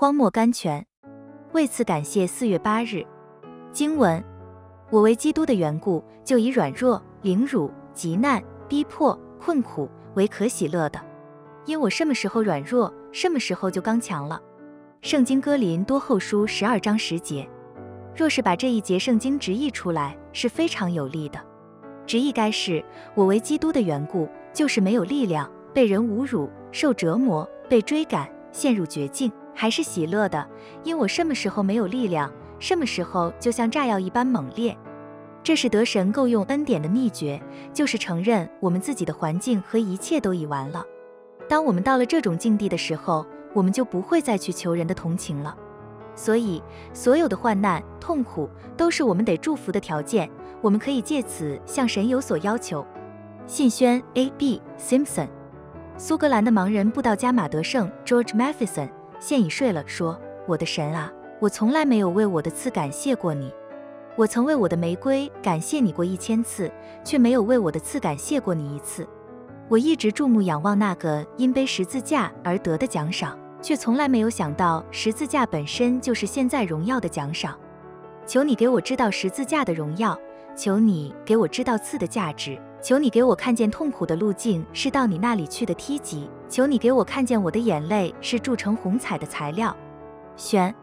荒漠甘泉。为此感谢四月八日。经文：我为基督的缘故，就以软弱、凌辱、极难、逼迫、困苦为可喜乐的，因我什么时候软弱，什么时候就刚强了。圣经哥林多后书十二章十节。若是把这一节圣经直译出来，是非常有力的。直译该是：我为基督的缘故，就是没有力量，被人侮辱，受折磨，被追赶，陷入绝境，还是喜乐的，因我什么时候没有力量，什么时候就像炸药一般猛烈。这是得神够用恩典的秘诀，就是承认我们自己的环境和一切都已完了。当我们到了这种境地的时候，我们就不会再去求人的同情了。所以，所有的患难、痛苦都是我们得祝福的条件。我们可以借此向神有所要求。信宣 A.B. Simpson，苏格兰的盲人布道家马德胜 George Matheson 现已睡了，说：“我的神啊，我从来没有为我的刺感谢过你。我曾为我的玫瑰感谢你过一千次，却没有为我的刺感谢过你一次。我一直注目仰望那个因背十字架而得的奖赏。”却从来没有想到十字架本身就是现在荣耀的奖赏。求你给我知道十字架的荣耀，求你给我知道刺的价值，求你给我看见痛苦的路径是到你那里去的梯级，求你给我看见我的眼泪是铸成虹彩的材料。选。